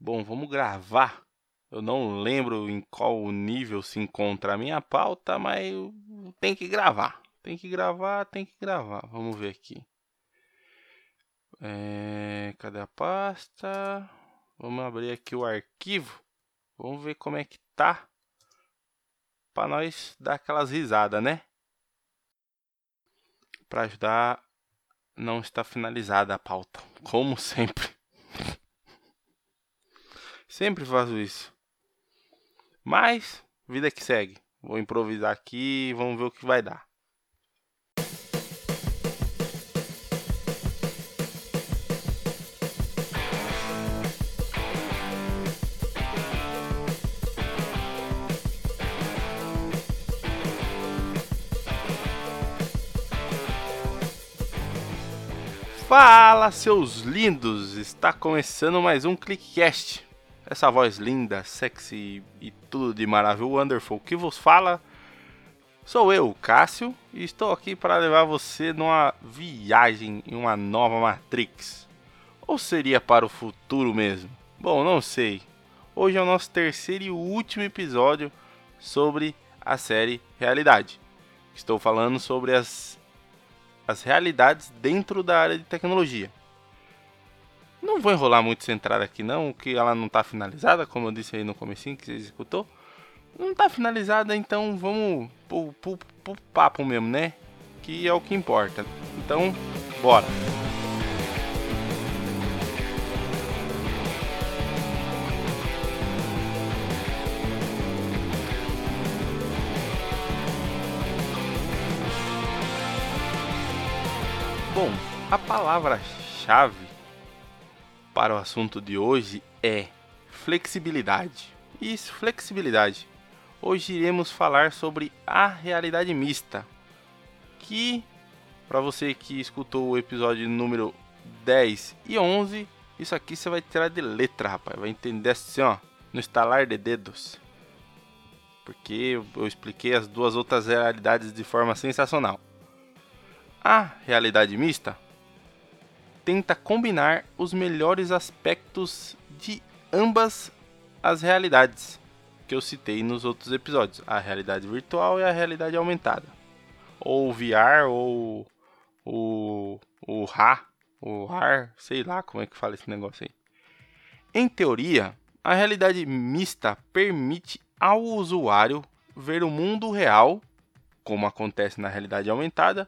Bom, vamos gravar. Eu não lembro em qual nível se encontra a minha pauta, mas tem que gravar. Tem que gravar, tem que gravar. Vamos ver aqui. É, cadê a pasta? Vamos abrir aqui o arquivo. Vamos ver como é que tá. Para nós dar aquelas risadas, né? Para ajudar, não está finalizada a pauta, como sempre. Sempre faço isso. Mas, vida que segue. Vou improvisar aqui e vamos ver o que vai dar. Fala, seus lindos! Está começando mais um ClickCast. Essa voz linda, sexy e tudo de maravilhoso, wonderful que vos fala sou eu, Cássio, e estou aqui para levar você numa viagem em uma nova Matrix. Ou seria para o futuro mesmo? Bom, não sei. Hoje é o nosso terceiro e último episódio sobre a série Realidade. Estou falando sobre as as realidades dentro da área de tecnologia. Não vou enrolar muito centrado aqui não, que ela não está finalizada, como eu disse aí no comecinho que você executou. Não está finalizada, então vamos pro, pro, pro papo mesmo, né? Que é o que importa. Então, bora! Bom, a palavra-chave para o assunto de hoje é flexibilidade. Isso, flexibilidade. Hoje iremos falar sobre a realidade mista, que para você que escutou o episódio número 10 e 11, isso aqui você vai tirar de letra, rapaz, vai entender assim, ó, no estalar de dedos. Porque eu expliquei as duas outras realidades de forma sensacional. A realidade mista tenta combinar os melhores aspectos de ambas as realidades que eu citei nos outros episódios, a realidade virtual e a realidade aumentada, ou VR ou o o RA, o RAR, sei lá como é que fala esse negócio aí. Em teoria, a realidade mista permite ao usuário ver o mundo real, como acontece na realidade aumentada,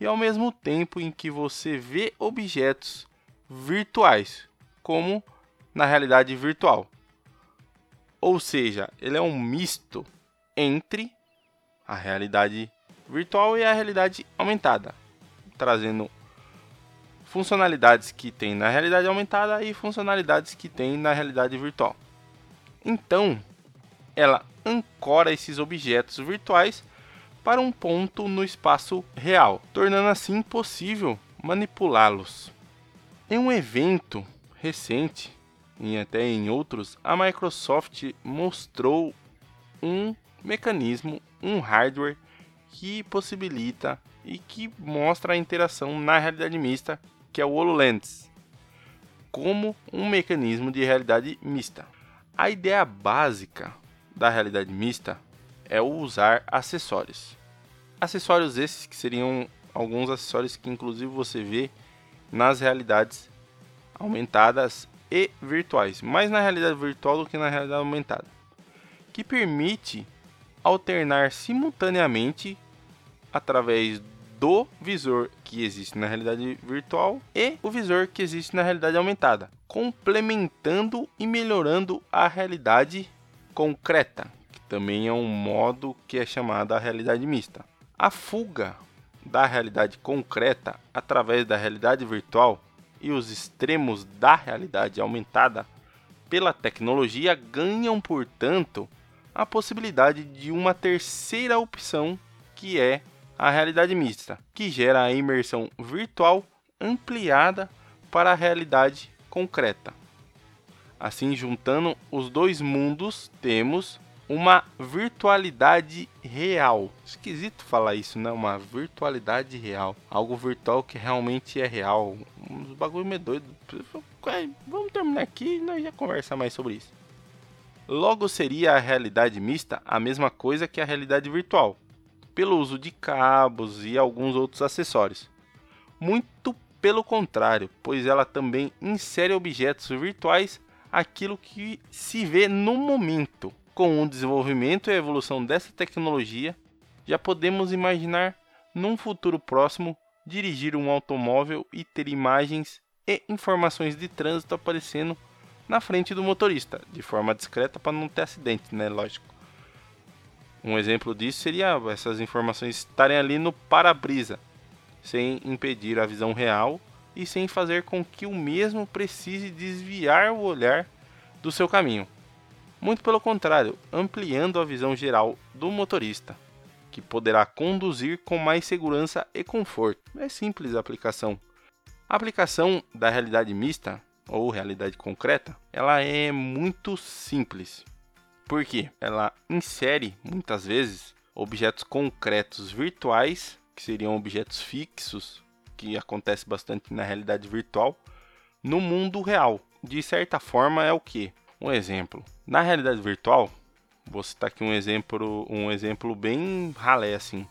e ao mesmo tempo em que você vê objetos virtuais, como na realidade virtual. Ou seja, ele é um misto entre a realidade virtual e a realidade aumentada, trazendo funcionalidades que tem na realidade aumentada e funcionalidades que tem na realidade virtual. Então, ela ancora esses objetos virtuais para um ponto no espaço real, tornando assim possível manipulá-los. Em um evento recente, e até em outros, a Microsoft mostrou um mecanismo, um hardware que possibilita e que mostra a interação na realidade mista, que é o HoloLens, como um mecanismo de realidade mista. A ideia básica da realidade mista é o usar acessórios. Acessórios esses que seriam alguns acessórios que inclusive você vê nas realidades aumentadas e virtuais, mais na realidade virtual do que na realidade aumentada, que permite alternar simultaneamente através do visor que existe na realidade virtual e o visor que existe na realidade aumentada, complementando e melhorando a realidade concreta, também é um modo que é chamado a realidade mista. A fuga da realidade concreta através da realidade virtual e os extremos da realidade aumentada pela tecnologia ganham, portanto, a possibilidade de uma terceira opção que é a realidade mista, que gera a imersão virtual ampliada para a realidade concreta. Assim, juntando os dois mundos, temos uma virtualidade real. Esquisito falar isso, né? Uma virtualidade real. Algo virtual que realmente é real. Um bagulho meio doido. vamos terminar aqui e nós já conversar mais sobre isso. Logo seria a realidade mista a mesma coisa que a realidade virtual, pelo uso de cabos e alguns outros acessórios. Muito pelo contrário, pois ela também insere objetos virtuais aquilo que se vê no momento. Com o desenvolvimento e a evolução dessa tecnologia, já podemos imaginar num futuro próximo dirigir um automóvel e ter imagens e informações de trânsito aparecendo na frente do motorista, de forma discreta para não ter acidente, né? Lógico. Um exemplo disso seria essas informações estarem ali no para-brisa, sem impedir a visão real e sem fazer com que o mesmo precise desviar o olhar do seu caminho. Muito pelo contrário, ampliando a visão geral do motorista, que poderá conduzir com mais segurança e conforto. É simples a aplicação. A aplicação da realidade mista ou realidade concreta, ela é muito simples. Porque ela insere muitas vezes objetos concretos virtuais, que seriam objetos fixos, que acontece bastante na realidade virtual, no mundo real. De certa forma é o que? Um exemplo. Na realidade virtual, vou citar aqui um exemplo, um exemplo bem ralé assim.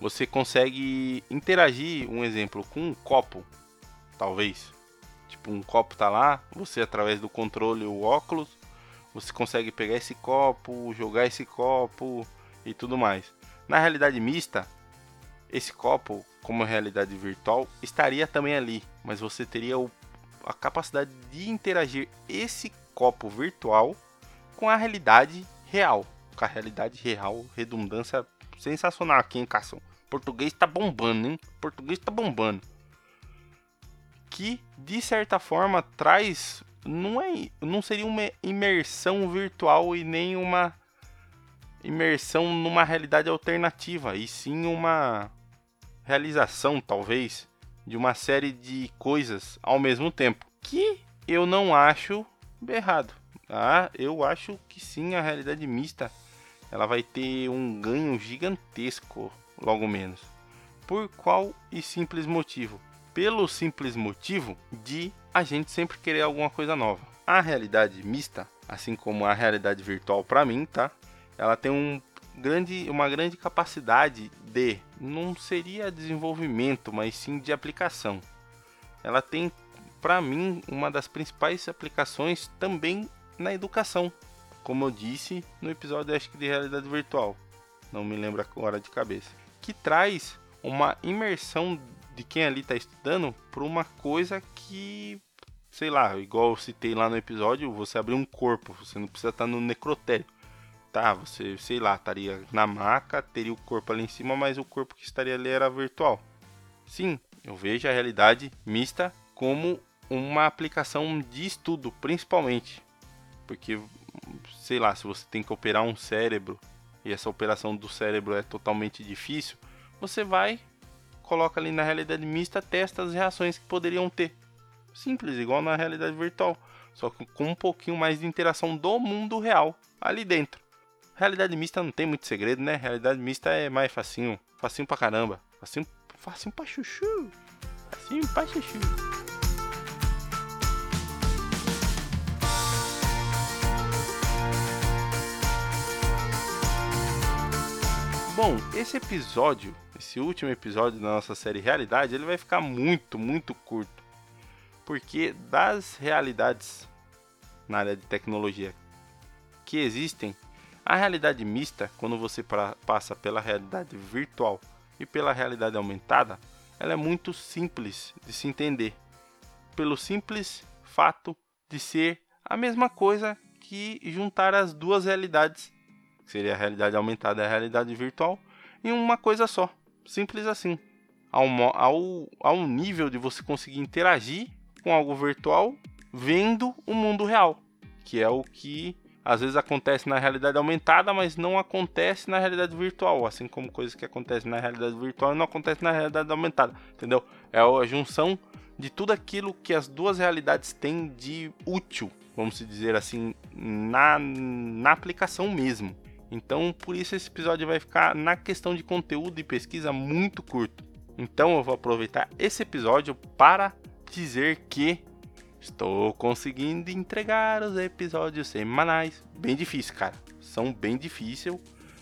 Você consegue interagir, um exemplo, com um copo, talvez Tipo, um copo tá lá, você através do controle o óculos, você consegue pegar esse copo, jogar esse copo e tudo mais. Na realidade mista, esse copo, como realidade virtual, estaria também ali, mas você teria o, a capacidade de interagir esse copo virtual com a realidade real. Com a realidade real, redundância sensacional aqui, em Cação? Português tá bombando, hein? Português tá bombando que de certa forma traz não é não seria uma imersão virtual e nem uma imersão numa realidade alternativa, e sim uma realização talvez de uma série de coisas ao mesmo tempo, que eu não acho errado. Ah, eu acho que sim, a realidade mista ela vai ter um ganho gigantesco logo menos. Por qual e simples motivo? pelo simples motivo de a gente sempre querer alguma coisa nova. A realidade mista, assim como a realidade virtual para mim, tá? Ela tem um grande, uma grande capacidade de não seria desenvolvimento, mas sim de aplicação. Ela tem para mim uma das principais aplicações também na educação, como eu disse no episódio acho que de realidade virtual. Não me lembro agora de cabeça. Que traz uma imersão de quem ali está estudando para uma coisa que, sei lá, igual eu citei lá no episódio, você abrir um corpo, você não precisa estar tá no necrotério. Tá, você, sei lá, estaria na maca, teria o corpo ali em cima, mas o corpo que estaria ali era virtual. Sim, eu vejo a realidade mista como uma aplicação de estudo, principalmente. Porque, sei lá, se você tem que operar um cérebro e essa operação do cérebro é totalmente difícil, você vai coloca ali na realidade mista, testa as reações que poderiam ter. Simples, igual na realidade virtual, só que com um pouquinho mais de interação do mundo real ali dentro. Realidade mista não tem muito segredo, né? Realidade mista é mais facinho, facinho pra caramba, facinho, facinho pra chuchu, facinho pra chuchu. Bom, esse episódio esse último episódio da nossa série Realidade, ele vai ficar muito, muito curto. Porque das realidades na área de tecnologia que existem, a realidade mista, quando você pra, passa pela realidade virtual e pela realidade aumentada, ela é muito simples de se entender. Pelo simples fato de ser a mesma coisa que juntar as duas realidades, que seria a realidade aumentada e a realidade virtual, em uma coisa só. Simples assim. Ao, ao, ao nível de você conseguir interagir com algo virtual vendo o mundo real, que é o que às vezes acontece na realidade aumentada, mas não acontece na realidade virtual, assim como coisas que acontecem na realidade virtual não acontecem na realidade aumentada, entendeu? É a junção de tudo aquilo que as duas realidades têm de útil, vamos dizer assim, na, na aplicação mesmo. Então, por isso esse episódio vai ficar na questão de conteúdo e pesquisa muito curto. Então, eu vou aproveitar esse episódio para dizer que Estou conseguindo entregar os episódios semanais. Bem difícil, cara. São bem difícil.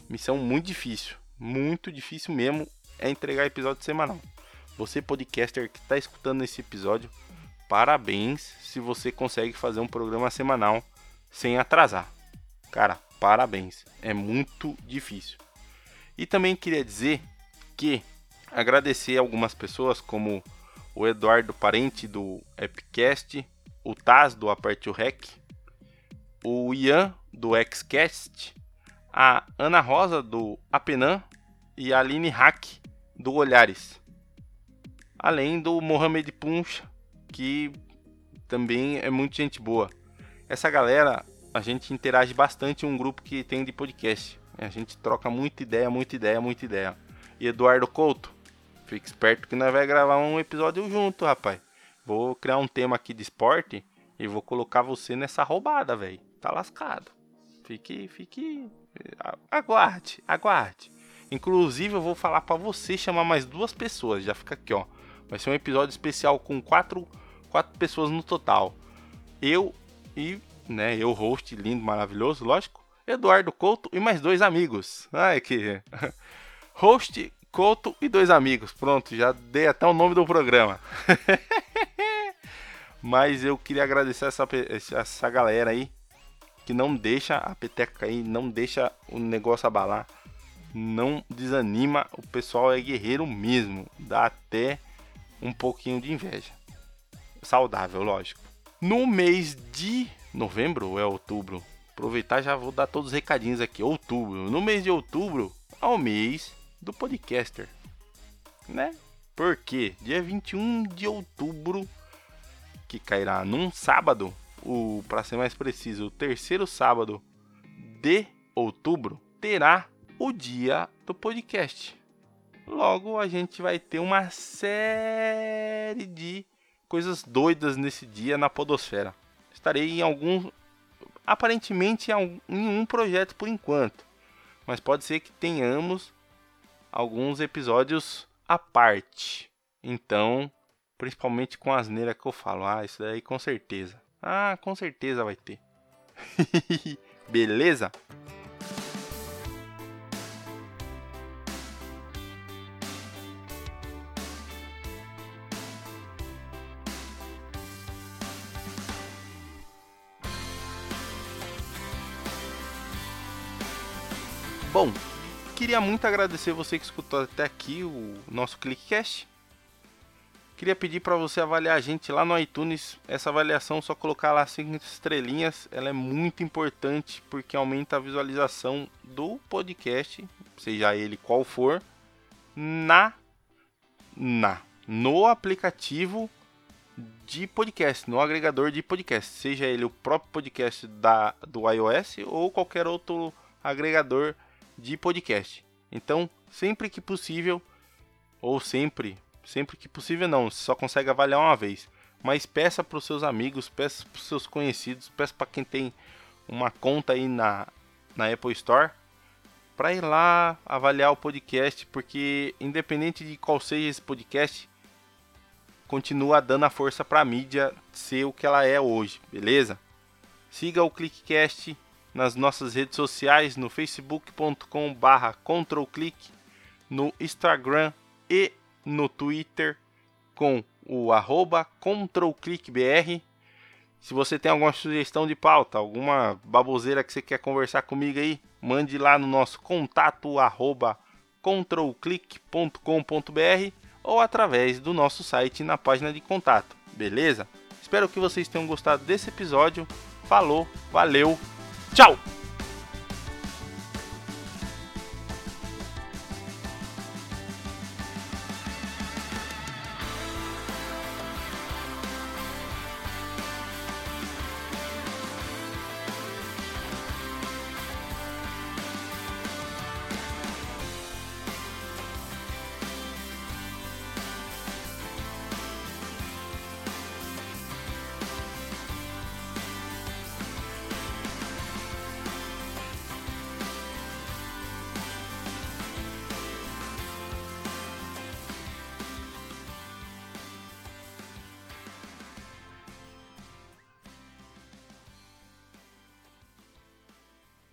Missão muito difícil. Muito difícil mesmo é entregar episódio semanal. Você, podcaster que está escutando esse episódio, parabéns se você consegue fazer um programa semanal sem atrasar. Cara, parabéns. É muito difícil. E também queria dizer que agradecer algumas pessoas como o Eduardo Parente do Epicast, o Taz do Aperte o Rec, o Ian do Xcast, a Ana Rosa do Apenan e a Aline Hack do Olhares. Além do Mohamed Punch, que também é muito gente boa. Essa galera, a gente interage bastante um grupo que tem de podcast. A gente troca muita ideia, muita ideia, muita ideia. E Eduardo Couto, Fique esperto que nós vai gravar um episódio junto, rapaz. Vou criar um tema aqui de esporte e vou colocar você nessa roubada, velho. Tá lascado. Fique, fique. Aguarde, aguarde. Inclusive, eu vou falar para você chamar mais duas pessoas. Já fica aqui, ó. Vai ser um episódio especial com quatro, quatro pessoas no total. Eu e, né, eu, host lindo, maravilhoso, lógico. Eduardo Couto e mais dois amigos. Ai, que. host Couto e dois amigos. Pronto, já dei até o nome do programa. Mas eu queria agradecer essa, essa galera aí que não deixa a peteca cair, não deixa o negócio abalar, não desanima. O pessoal é guerreiro mesmo, dá até um pouquinho de inveja. Saudável, lógico. No mês de novembro ou é outubro? Aproveitar já vou dar todos os recadinhos aqui. Outubro. No mês de outubro, ao mês do podcaster, né? Porque dia 21 de outubro, que cairá num sábado, o para ser mais preciso, o terceiro sábado de outubro, terá o dia do podcast. Logo a gente vai ter uma série de coisas doidas nesse dia na podosfera. Estarei em algum aparentemente em um projeto por enquanto, mas pode ser que tenhamos alguns episódios à parte. Então, principalmente com a asneira que eu falo. Ah, isso daí com certeza. Ah, com certeza vai ter. Beleza? Bom, queria muito agradecer você que escutou até aqui o nosso ClickCast. Queria pedir para você avaliar a gente lá no iTunes. Essa avaliação, só colocar lá cinco estrelinhas, ela é muito importante porque aumenta a visualização do podcast, seja ele qual for, na na no aplicativo de podcast, no agregador de podcast, seja ele o próprio podcast da do iOS ou qualquer outro agregador de podcast. Então, sempre que possível, ou sempre, sempre que possível não, só consegue avaliar uma vez. Mas peça para os seus amigos, peça para os seus conhecidos, peça para quem tem uma conta aí na, na Apple Store para ir lá avaliar o podcast, porque independente de qual seja esse podcast, continua dando a força para a mídia ser o que ela é hoje, beleza? Siga o ClickCast nas nossas redes sociais, no facebook.com barra controlclick, no Instagram e no Twitter com o arroba controlclickbr. Se você tem alguma sugestão de pauta, alguma baboseira que você quer conversar comigo aí, mande lá no nosso contato arroba controlclick.com.br ou através do nosso site na página de contato, beleza? Espero que vocês tenham gostado desse episódio. Falou, valeu! ¡Chao!